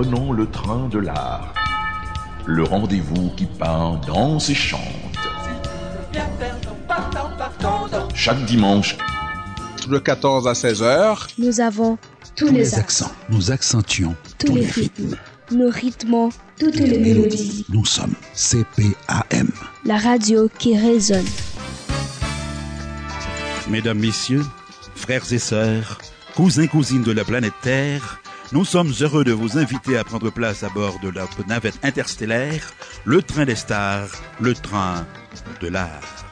prenons le train de l'art. Le rendez-vous qui peint, danse et chante. Chaque dimanche, de 14 à 16 heures. Nous avons tous, Tous les, les accents, accents, nous accentuons tous les rythmes, nous rythmons toutes les mélodies. Nous sommes CPAM. La radio qui résonne. Mesdames, Messieurs, frères et sœurs, cousins, cousines de la planète Terre, nous sommes heureux de vous inviter à prendre place à bord de la navette interstellaire, le train des stars, le train de l'art.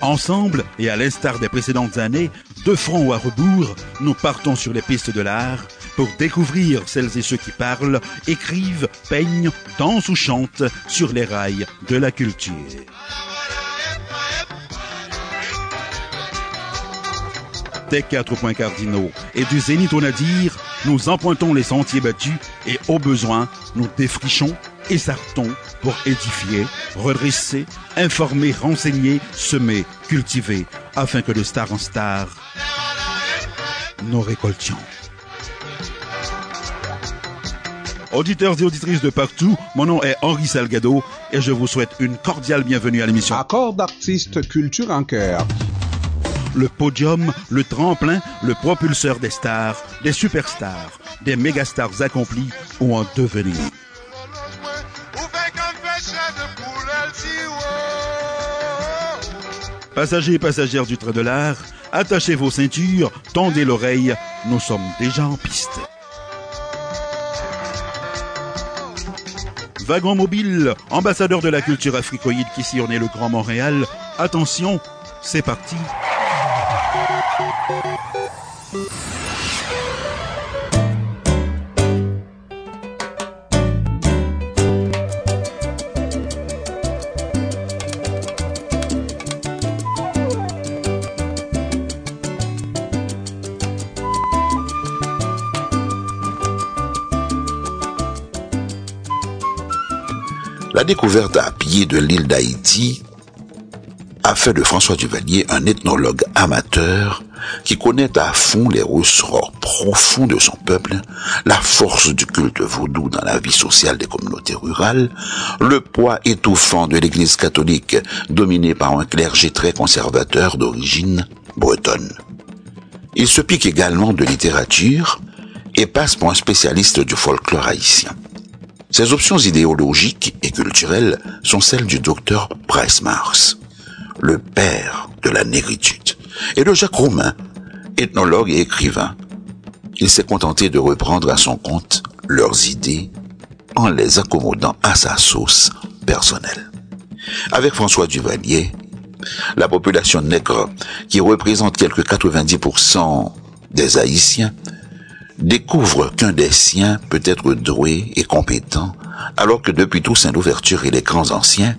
Ensemble, et à l'instar des précédentes années, de front ou à rebours, nous partons sur les pistes de l'art pour découvrir celles et ceux qui parlent, écrivent, peignent, dansent ou chantent sur les rails de la culture. Des quatre points cardinaux et du zénith au nadir, nous empruntons les sentiers battus et au besoin, nous défrichons et sartons pour édifier, redresser, informer, renseigner, semer, cultiver, afin que de star en star, nous récoltions. Auditeurs et auditrices de partout, mon nom est Henri Salgado et je vous souhaite une cordiale bienvenue à l'émission Accord d'artistes culture en cœur. Le podium, le tremplin, le propulseur des stars, des superstars, des mégastars accomplis ou en devenir. Passagers et passagères du train de l'art, attachez vos ceintures, tendez l'oreille, nous sommes déjà en piste. Wagon mobile, ambassadeur de la culture africoïde qui sillonnait le Grand Montréal, attention, c'est parti. La découverte à pied de l'île d'Haïti a fait de François Duvalier un ethnologue amateur qui connaît à fond les ressorts profonds de son peuple, la force du culte vaudou dans la vie sociale des communautés rurales, le poids étouffant de l'église catholique dominée par un clergé très conservateur d'origine bretonne. Il se pique également de littérature et passe pour un spécialiste du folklore haïtien. Ses options idéologiques et culturelles sont celles du docteur Bryce Mars, le père de la négritude, et de Jacques Roumain, ethnologue et écrivain. Il s'est contenté de reprendre à son compte leurs idées en les accommodant à sa sauce personnelle. Avec François Duvalier, la population nègre, qui représente quelques 90% des Haïtiens, découvre qu'un des siens peut être doué et compétent, alors que depuis Toussaint l'ouverture et les grands anciens,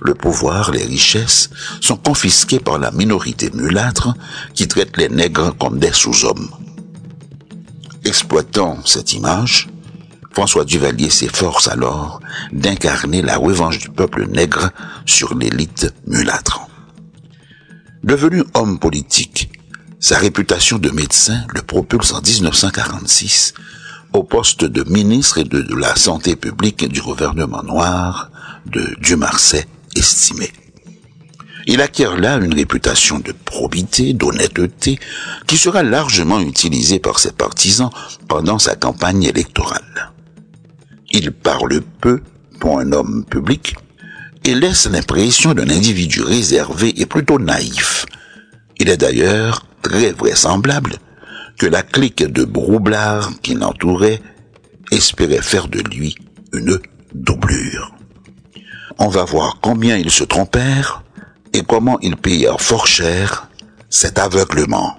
le pouvoir, les richesses sont confisqués par la minorité mulâtre qui traite les nègres comme des sous-hommes. Exploitant cette image, François Duvalier s'efforce alors d'incarner la revanche du peuple nègre sur l'élite mulâtre. Devenu homme politique, sa réputation de médecin le propulse en 1946 au poste de ministre de la santé publique du gouvernement noir de Dumarsais Il acquiert là une réputation de probité, d'honnêteté, qui sera largement utilisée par ses partisans pendant sa campagne électorale. Il parle peu pour un homme public et laisse l'impression d'un individu réservé et plutôt naïf. Il est d'ailleurs très vraisemblable que la clique de broublard qui l'entourait espérait faire de lui une doublure. On va voir combien ils se trompèrent et comment ils payèrent fort cher cet aveuglement.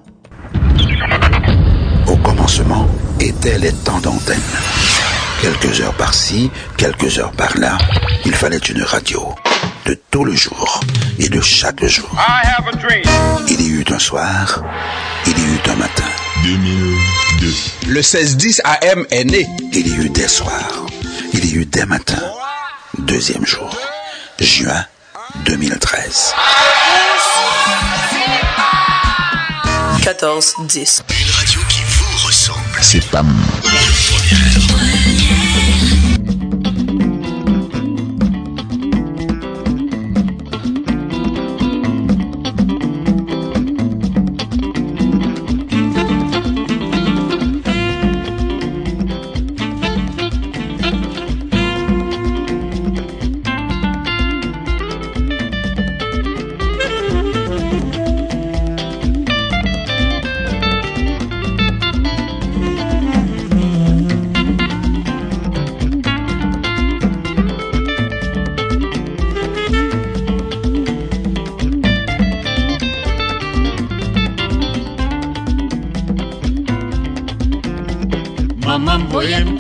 Au commencement étaient les temps d'antenne. Quelques heures par-ci, quelques heures par-là, il fallait une radio. De tout le jour et de chaque jour. Il y eut un soir, il y eut un matin. 2002. Le 1610 AM est né. Il y eut des soirs, il y eut des matins. Deuxième jour, juin 2013. 14 10. Une radio qui vous ressemble. C'est pas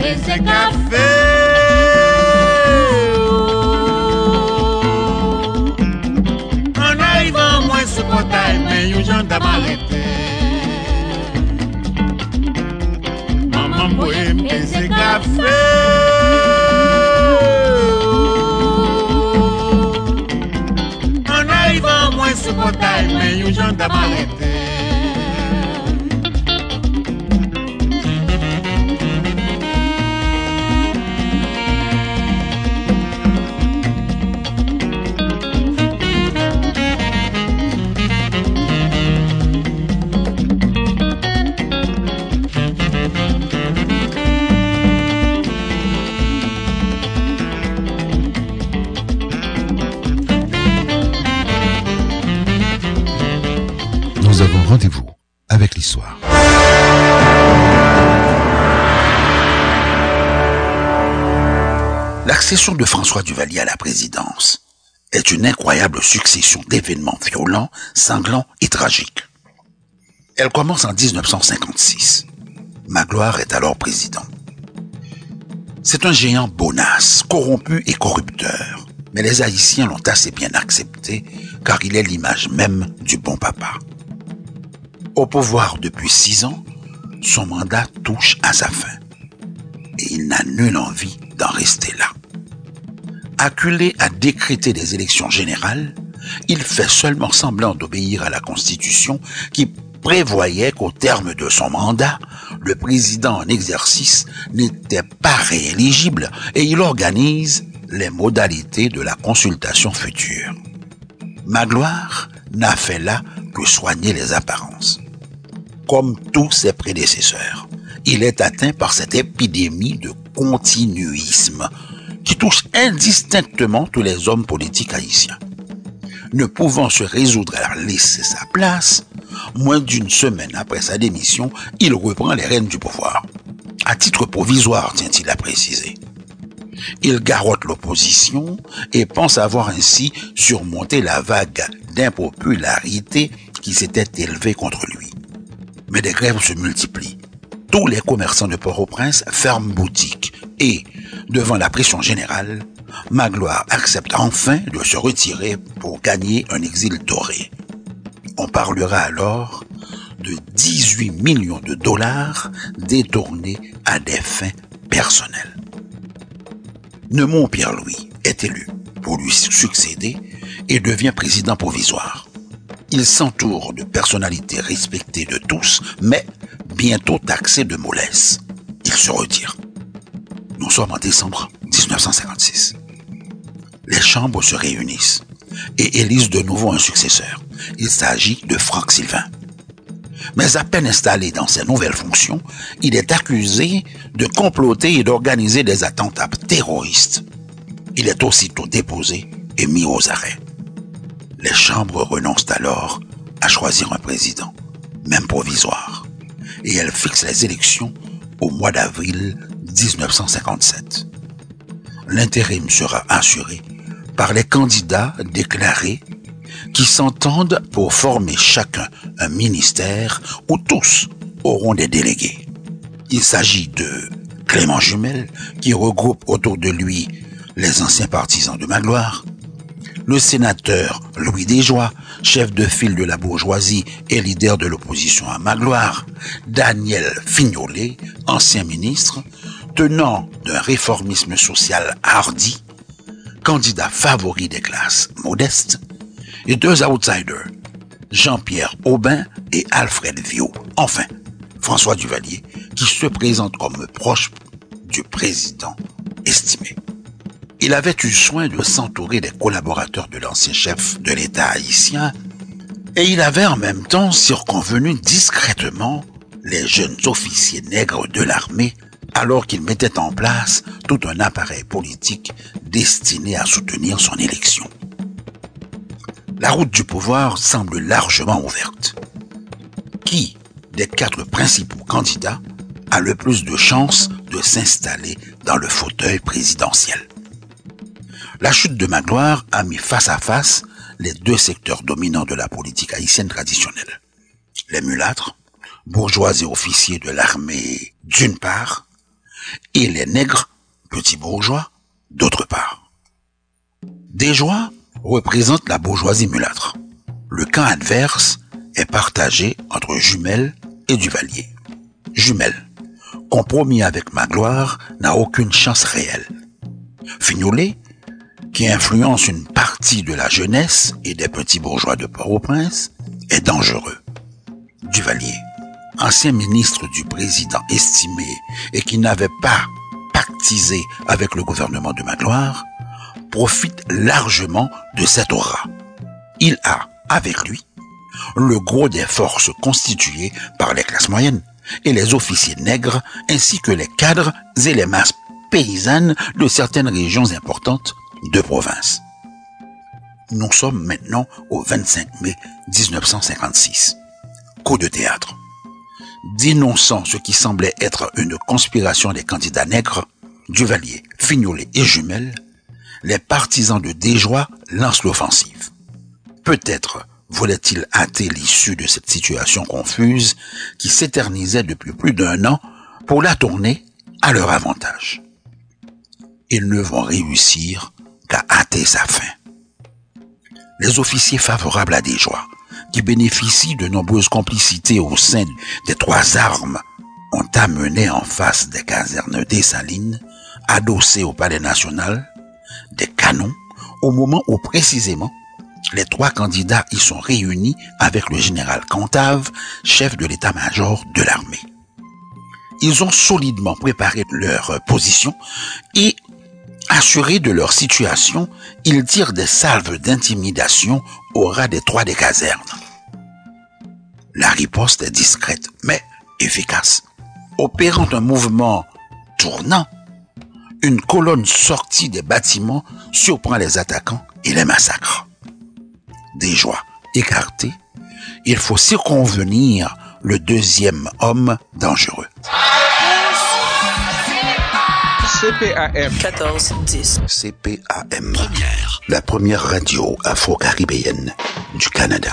mboye mpese kafe En arrivant moins ce portail mais jan da malete Maman mboye mpese kafe En arrivant moins ce portail mais yon jan da L'accession de François Duvalier à la présidence est une incroyable succession d'événements violents, sanglants et tragiques. Elle commence en 1956. Magloire est alors président. C'est un géant bonasse, corrompu et corrupteur. Mais les Haïtiens l'ont assez bien accepté car il est l'image même du bon papa. Au pouvoir depuis six ans, son mandat touche à sa fin. Et il n'a nulle envie d'en rester là. Acculé à décréter des élections générales, il fait seulement semblant d'obéir à la Constitution qui prévoyait qu'au terme de son mandat, le président en exercice n'était pas rééligible et il organise les modalités de la consultation future. Magloire n'a fait là que soigner les apparences. Comme tous ses prédécesseurs, il est atteint par cette épidémie de continuisme qui touche indistinctement tous les hommes politiques haïtiens. Ne pouvant se résoudre à laisser sa place, moins d'une semaine après sa démission, il reprend les rênes du pouvoir. À titre provisoire, tient-il à préciser. Il garrotte l'opposition et pense avoir ainsi surmonté la vague d'impopularité qui s'était élevée contre lui. Mais des grèves se multiplient. Tous les commerçants de Port-au-Prince ferment boutique et, devant la pression générale, Magloire accepte enfin de se retirer pour gagner un exil doré. On parlera alors de 18 millions de dollars détournés à des fins personnelles. Neumont Pierre-Louis est élu pour lui succéder et devient président provisoire. Il s'entoure de personnalités respectées de tous, mais bientôt taxées de mollesse. Il se retire. Nous sommes en décembre 1956. Les chambres se réunissent et élisent de nouveau un successeur. Il s'agit de Franck Sylvain. Mais à peine installé dans ses nouvelles fonctions, il est accusé de comploter et d'organiser des attentats terroristes. Il est aussitôt déposé et mis aux arrêts. Les chambres renoncent alors à choisir un président, même provisoire, et elles fixent les élections au mois d'avril 1957. L'intérim sera assuré par les candidats déclarés qui s'entendent pour former chacun un ministère où tous auront des délégués. Il s'agit de Clément Jumel, qui regroupe autour de lui les anciens partisans de Magloire, le sénateur Louis Desjoie, chef de file de la bourgeoisie et leader de l'opposition à Magloire, Daniel Fignolet, ancien ministre, tenant d'un réformisme social hardi, candidat favori des classes modestes, et deux outsiders, Jean-Pierre Aubin et Alfred Viau. Enfin, François Duvalier, qui se présente comme proche du président estimé. Il avait eu soin de s'entourer des collaborateurs de l'ancien chef de l'État haïtien et il avait en même temps circonvenu discrètement les jeunes officiers nègres de l'armée alors qu'il mettait en place tout un appareil politique destiné à soutenir son élection. La route du pouvoir semble largement ouverte. Qui des quatre principaux candidats a le plus de chances de s'installer dans le fauteuil présidentiel? La chute de Magloire a mis face à face les deux secteurs dominants de la politique haïtienne traditionnelle. Les mulâtres, bourgeois et officiers de l'armée d'une part, et les nègres, petits bourgeois, d'autre part. Desjoie représente la bourgeoisie mulâtre. Le camp adverse est partagé entre Jumelles et Duvalier. Jumelles, compromis avec Magloire, n'a aucune chance réelle. Fignolet, qui influence une partie de la jeunesse et des petits bourgeois de Port-au-Prince, est dangereux. Duvalier, ancien ministre du président estimé et qui n'avait pas pactisé avec le gouvernement de Magloire, profite largement de cette aura. Il a, avec lui, le gros des forces constituées par les classes moyennes et les officiers nègres ainsi que les cadres et les masses paysannes de certaines régions importantes de province. Nous sommes maintenant au 25 mai 1956. Coup de théâtre. Dénonçant ce qui semblait être une conspiration des candidats nègres, Duvalier, Fignolet et Jumel, les partisans de Desjoie lancent l'offensive. Peut-être voulait-il hâter l'issue de cette situation confuse qui s'éternisait depuis plus d'un an pour la tourner à leur avantage. Ils ne vont réussir qu'à hâter sa fin. Les officiers favorables à Desjoie, qui bénéficient de nombreuses complicités au sein des trois armes, ont amené en face des casernes des Salines, adossées au palais national, des canons au moment où précisément les trois candidats y sont réunis avec le général Cantave, chef de l'état-major de l'armée. Ils ont solidement préparé leur position et, assurés de leur situation, ils tirent des salves d'intimidation au ras des trois des casernes. La riposte est discrète, mais efficace. Opérant un mouvement tournant, une colonne sortie des bâtiments surprend les attaquants et les massacre des joies écartées, il faut circonvenir le deuxième homme dangereux. CPAM 14-10. CPAM. La première radio afro-caribéenne du Canada.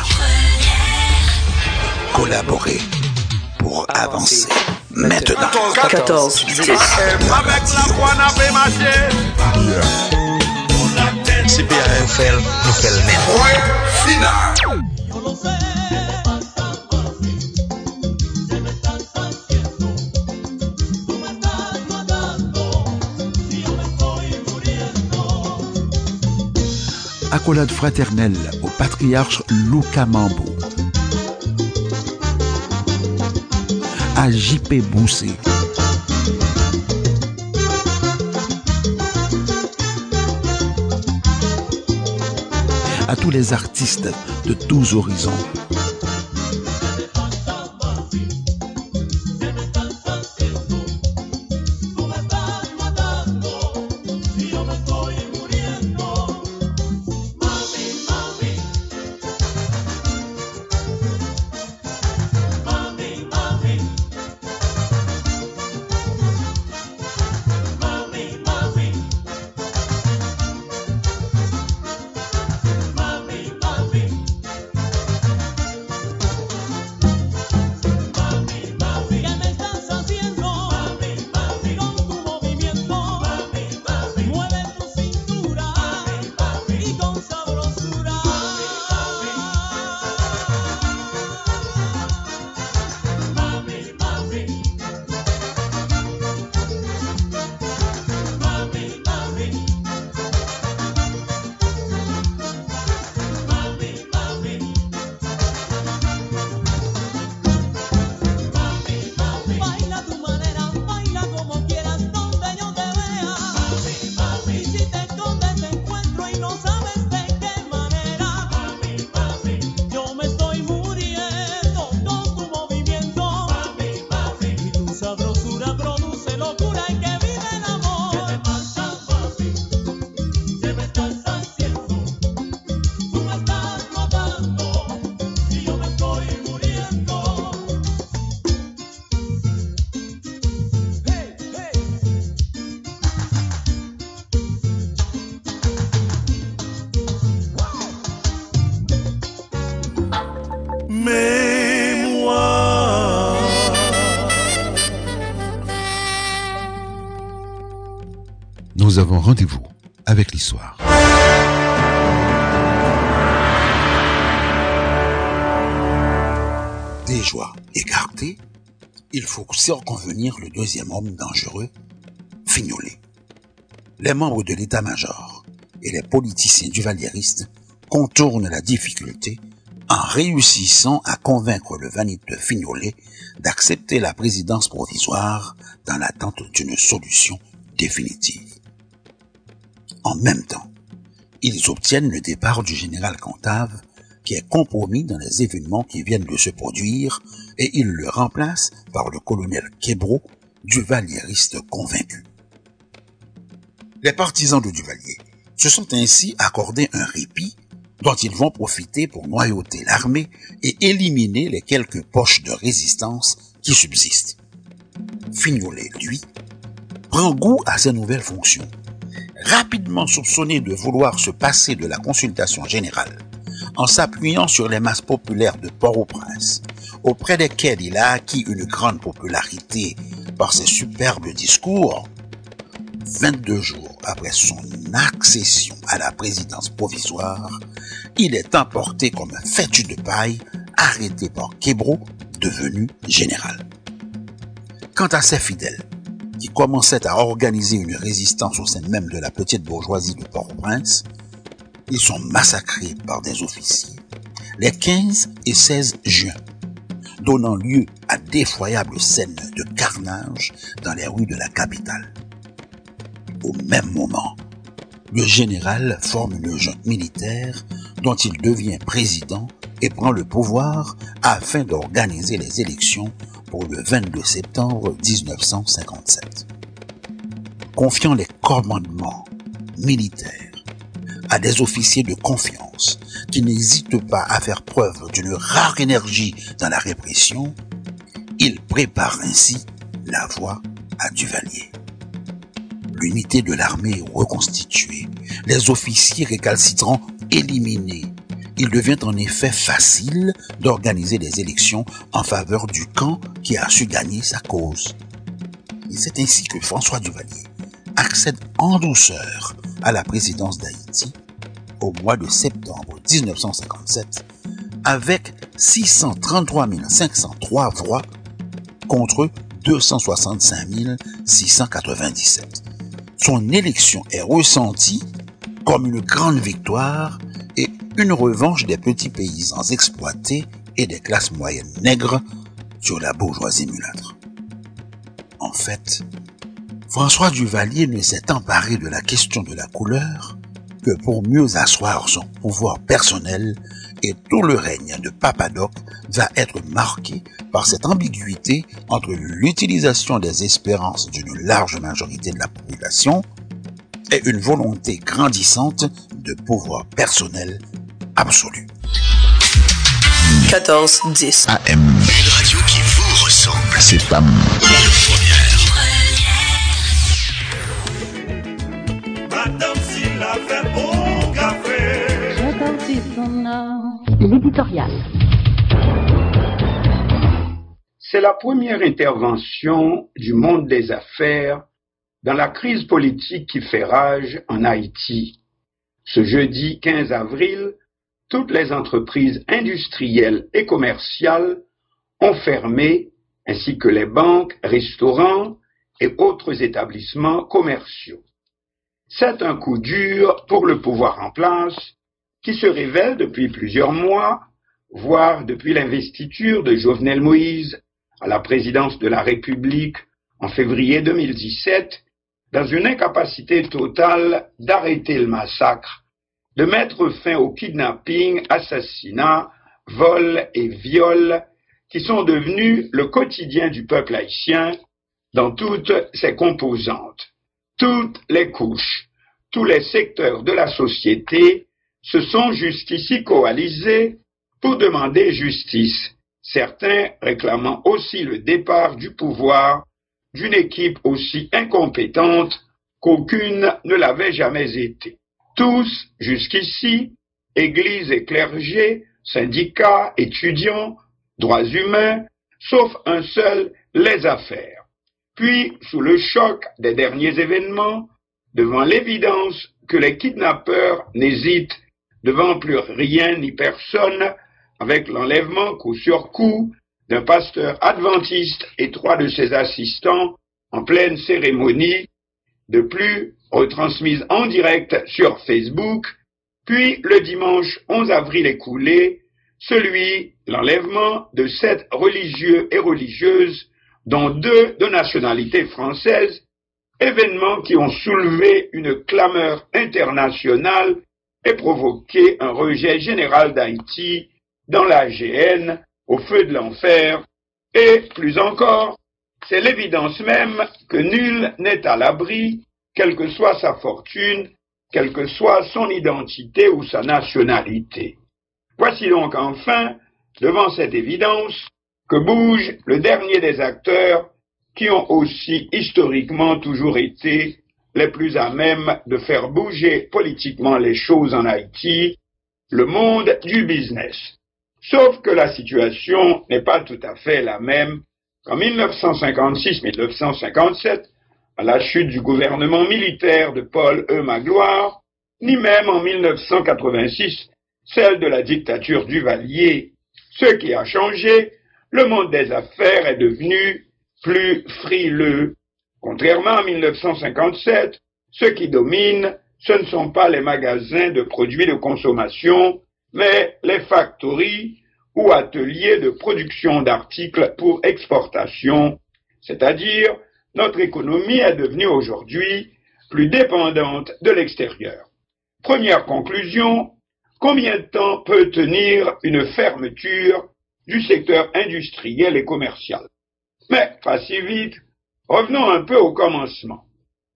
Collaborer pour avancer. Maintenant. 14-10. CPAM fait nous fait le même. Accolade fraternelle au patriarche Luca Mambo. À JP Boussé. À tous les artistes de tous horizons. Nous avons rendez-vous avec l'histoire. Des joies écartées, il faut circonvenir le deuxième homme dangereux, Fignolet. Les membres de l'état-major et les politiciens du Valieristes contournent la difficulté en réussissant à convaincre le vaniteux Fignolet d'accepter la présidence provisoire dans l'attente d'une solution définitive. En même temps, ils obtiennent le départ du général Cantave qui est compromis dans les événements qui viennent de se produire et ils le remplacent par le colonel Québro, duvalieriste convaincu. Les partisans de Duvalier se sont ainsi accordés un répit dont ils vont profiter pour noyauter l'armée et éliminer les quelques poches de résistance qui subsistent. Fignolet, lui, prend goût à ses nouvelles fonctions. Rapidement soupçonné de vouloir se passer de la consultation générale, en s'appuyant sur les masses populaires de Port-au-Prince, auprès desquelles il a acquis une grande popularité par ses superbes discours, 22 jours après son accession à la présidence provisoire, il est emporté comme un fétu de paille, arrêté par Québro, devenu général. Quant à ses fidèles, qui commençaient à organiser une résistance au sein même de la petite bourgeoisie de Port-au-Prince, ils sont massacrés par des officiers les 15 et 16 juin, donnant lieu à d'effroyables scènes de carnage dans les rues de la capitale. Au même moment, le général forme une junte militaire dont il devient président et prend le pouvoir afin d'organiser les élections pour le 22 septembre 1957. Confiant les commandements militaires à des officiers de confiance qui n'hésitent pas à faire preuve d'une rare énergie dans la répression, il prépare ainsi la voie à Duvalier. L'unité de l'armée reconstituée, les officiers récalcitrants éliminés, il devient en effet facile d'organiser des élections en faveur du camp qui a su gagner sa cause. C'est ainsi que François Duvalier accède en douceur à la présidence d'Haïti au mois de septembre 1957 avec 633 503 voix contre 265 697. Son élection est ressentie comme une grande victoire une revanche des petits paysans exploités et des classes moyennes nègres sur la bourgeoisie mulâtre. En fait, François Duvalier ne s'est emparé de la question de la couleur que pour mieux asseoir son pouvoir personnel et tout le règne de Papadoc va être marqué par cette ambiguïté entre l'utilisation des espérances d'une large majorité de la population et une volonté grandissante de pouvoir personnel absolu. 14-10 AM. Une radio qui vous ressemble. C'est café. L'éditorial. C'est la première intervention du monde des affaires dans la crise politique qui fait rage en Haïti. Ce jeudi 15 avril, toutes les entreprises industrielles et commerciales ont fermé, ainsi que les banques, restaurants et autres établissements commerciaux. C'est un coup dur pour le pouvoir en place qui se révèle depuis plusieurs mois, voire depuis l'investiture de Jovenel Moïse à la présidence de la République en février 2017, dans une incapacité totale d'arrêter le massacre, de mettre fin au kidnapping, assassinat, vol et viol qui sont devenus le quotidien du peuple haïtien dans toutes ses composantes. Toutes les couches, tous les secteurs de la société se sont jusqu'ici coalisés pour demander justice, certains réclamant aussi le départ du pouvoir d'une équipe aussi incompétente qu'aucune ne l'avait jamais été. Tous, jusqu'ici, églises et clergés, syndicats, étudiants, droits humains, sauf un seul, les affaires. Puis, sous le choc des derniers événements, devant l'évidence que les kidnappeurs n'hésitent devant plus rien ni personne avec l'enlèvement coup sur coup d'un pasteur adventiste et trois de ses assistants en pleine cérémonie, de plus retransmise en direct sur Facebook, puis le dimanche 11 avril écoulé, celui, l'enlèvement de sept religieux et religieuses, dont deux de nationalité française, événements qui ont soulevé une clameur internationale et provoqué un rejet général d'Haïti dans la GN, au feu de l'enfer, et plus encore, c'est l'évidence même que nul n'est à l'abri, quelle que soit sa fortune, quelle que soit son identité ou sa nationalité. Voici donc enfin, devant cette évidence, que bouge le dernier des acteurs qui ont aussi historiquement toujours été les plus à même de faire bouger politiquement les choses en Haïti, le monde du business. Sauf que la situation n'est pas tout à fait la même qu'en 1956-1957, à la chute du gouvernement militaire de Paul E. Magloire, ni même en 1986, celle de la dictature du Valier. Ce qui a changé, le monde des affaires est devenu plus frileux. Contrairement à 1957, ce qui domine, ce ne sont pas les magasins de produits de consommation, mais les factories ou ateliers de production d'articles pour exportation, c'est-à-dire notre économie est devenue aujourd'hui plus dépendante de l'extérieur. Première conclusion, combien de temps peut tenir une fermeture du secteur industriel et commercial? Mais pas si vite, revenons un peu au commencement.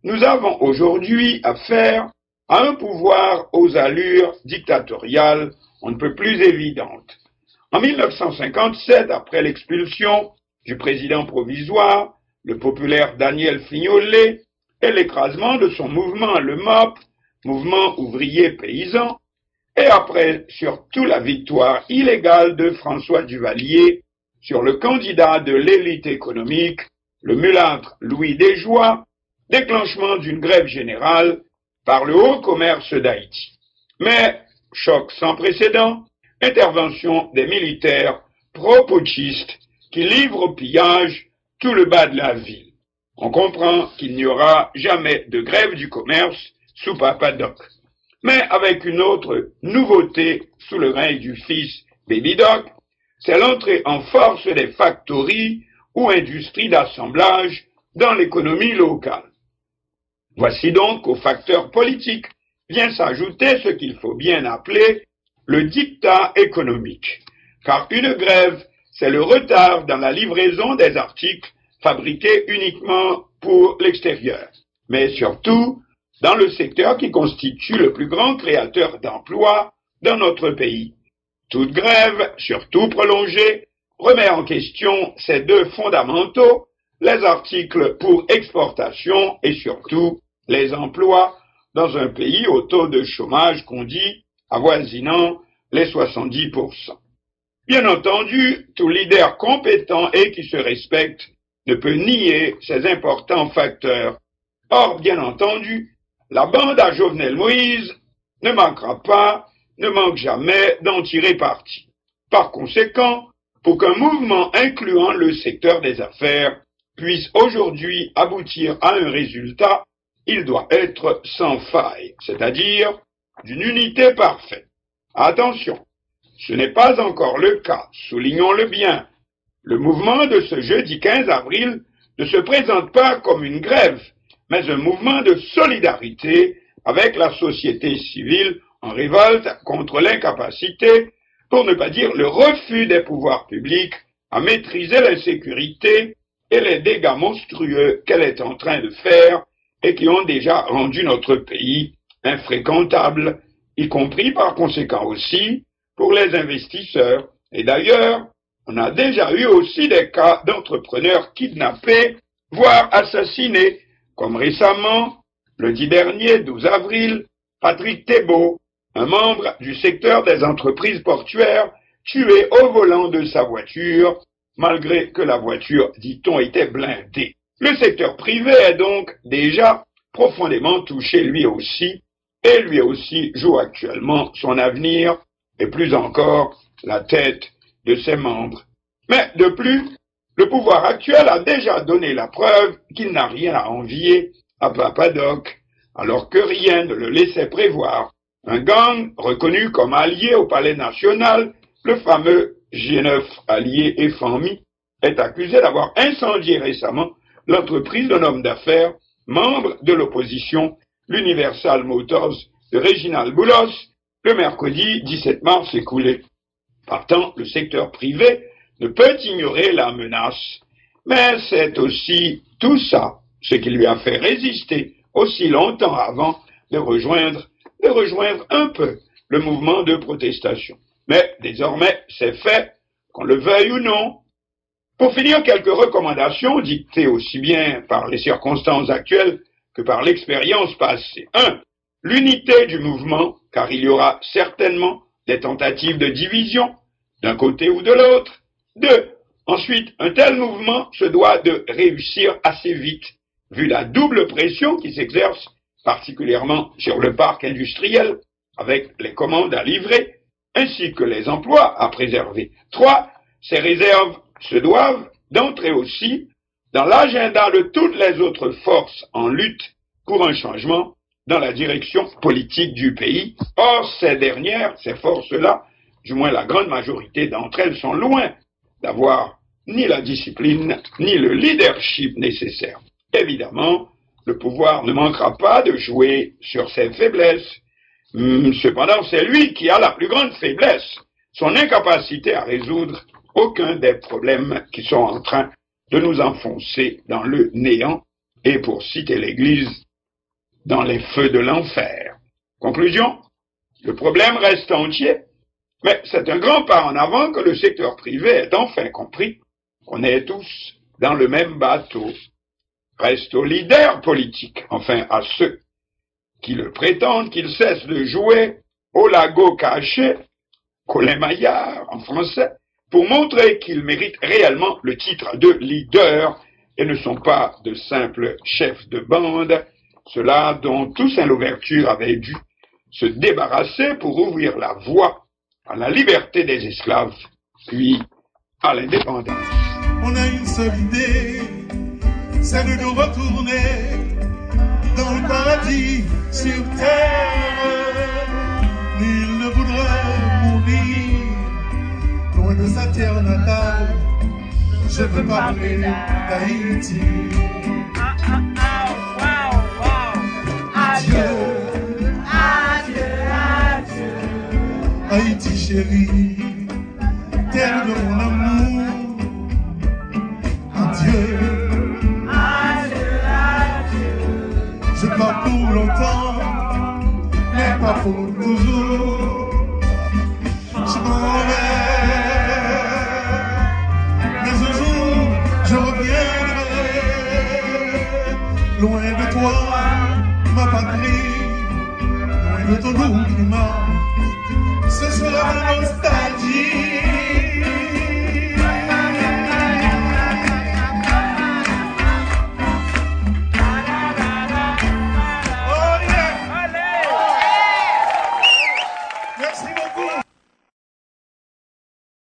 Nous avons aujourd'hui affaire à un pouvoir aux allures dictatoriales on ne peut plus évidente. En 1957, après l'expulsion du président provisoire, le populaire Daniel Fignolet, et l'écrasement de son mouvement, le MOP, mouvement ouvrier paysan, et après surtout la victoire illégale de François Duvalier sur le candidat de l'élite économique, le mulâtre Louis Desjoie, déclenchement d'une grève générale par le haut commerce d'Haïti. Mais choc sans précédent, intervention des militaires pro-putschistes qui livrent au pillage tout le bas de la ville. On comprend qu'il n'y aura jamais de grève du commerce sous Papadoc. Mais avec une autre nouveauté sous le règne du fils Baby Doc, c'est l'entrée en force des factories ou industries d'assemblage dans l'économie locale. Voici donc aux facteurs politiques vient s'ajouter ce qu'il faut bien appeler le dictat économique. Car une grève, c'est le retard dans la livraison des articles fabriqués uniquement pour l'extérieur, mais surtout dans le secteur qui constitue le plus grand créateur d'emplois dans notre pays. Toute grève, surtout prolongée, remet en question ces deux fondamentaux, les articles pour exportation et surtout les emplois dans un pays au taux de chômage qu'on dit avoisinant les 70%. Bien entendu, tout leader compétent et qui se respecte ne peut nier ces importants facteurs. Or, bien entendu, la bande à Jovenel Moïse ne manquera pas, ne manque jamais d'en tirer parti. Par conséquent, pour qu'un mouvement incluant le secteur des affaires puisse aujourd'hui aboutir à un résultat, il doit être sans faille, c'est-à-dire d'une unité parfaite. Attention, ce n'est pas encore le cas, soulignons-le bien. Le mouvement de ce jeudi 15 avril ne se présente pas comme une grève, mais un mouvement de solidarité avec la société civile en révolte contre l'incapacité, pour ne pas dire le refus des pouvoirs publics à maîtriser l'insécurité et les dégâts monstrueux qu'elle est en train de faire et qui ont déjà rendu notre pays infréquentable, y compris par conséquent aussi pour les investisseurs. Et d'ailleurs, on a déjà eu aussi des cas d'entrepreneurs kidnappés, voire assassinés, comme récemment, le 10 dernier, 12 avril, Patrick Thébault, un membre du secteur des entreprises portuaires, tué au volant de sa voiture, malgré que la voiture, dit-on, était blindée. Le secteur privé est donc déjà profondément touché lui aussi, et lui aussi joue actuellement son avenir, et plus encore la tête de ses membres. Mais de plus, le pouvoir actuel a déjà donné la preuve qu'il n'a rien à envier à Papadoc, alors que rien ne le laissait prévoir. Un gang reconnu comme allié au palais national, le fameux G9 allié et FAMI, est accusé d'avoir incendié récemment l'entreprise d'un homme d'affaires, membre de l'opposition, l'Universal Motors de Réginald Boulos, le mercredi 17 mars écoulé. Partant, le secteur privé ne peut ignorer la menace, mais c'est aussi tout ça ce qui lui a fait résister aussi longtemps avant de rejoindre, de rejoindre un peu le mouvement de protestation. Mais désormais, c'est fait, qu'on le veuille ou non. Pour finir, quelques recommandations dictées aussi bien par les circonstances actuelles que par l'expérience passée. 1. L'unité du mouvement, car il y aura certainement des tentatives de division d'un côté ou de l'autre. 2. Ensuite, un tel mouvement se doit de réussir assez vite vu la double pression qui s'exerce particulièrement sur le parc industriel, avec les commandes à livrer, ainsi que les emplois à préserver. Trois, ces réserves se doivent d'entrer aussi dans l'agenda de toutes les autres forces en lutte pour un changement dans la direction politique du pays. Or, ces dernières, ces forces-là, du moins la grande majorité d'entre elles, sont loin d'avoir ni la discipline, ni le leadership nécessaire. Évidemment, le pouvoir ne manquera pas de jouer sur ses faiblesses. Hmm, cependant, c'est lui qui a la plus grande faiblesse, son incapacité à résoudre aucun des problèmes qui sont en train de nous enfoncer dans le néant et, pour citer l'Église, dans les feux de l'enfer. Conclusion, le problème reste entier, mais c'est un grand pas en avant que le secteur privé ait enfin compris. Qu'on est tous dans le même bateau. Reste aux leaders politiques, enfin à ceux qui le prétendent, qu'ils cessent de jouer au lago caché, Colin Maillard en français, pour montrer qu'ils méritent réellement le titre de leader et ne sont pas de simples chefs de bande, cela dont Toussaint Louverture avait dû se débarrasser pour ouvrir la voie à la liberté des esclaves, puis à l'indépendance. On a une seule idée c'est de nous retourner dans le paradis sur terre. Nul ne voudrait mourir loin de sa terre natale. Je veux parler d'Haïti. Chérie, terre de mon amour. Adieu. pas pour longtemps, mais pas pour toujours. Je m'en vais, mais un jour je reviendrai, loin de toi, ma patrie, loin de ton doux climat. Ce sera la nostalgie.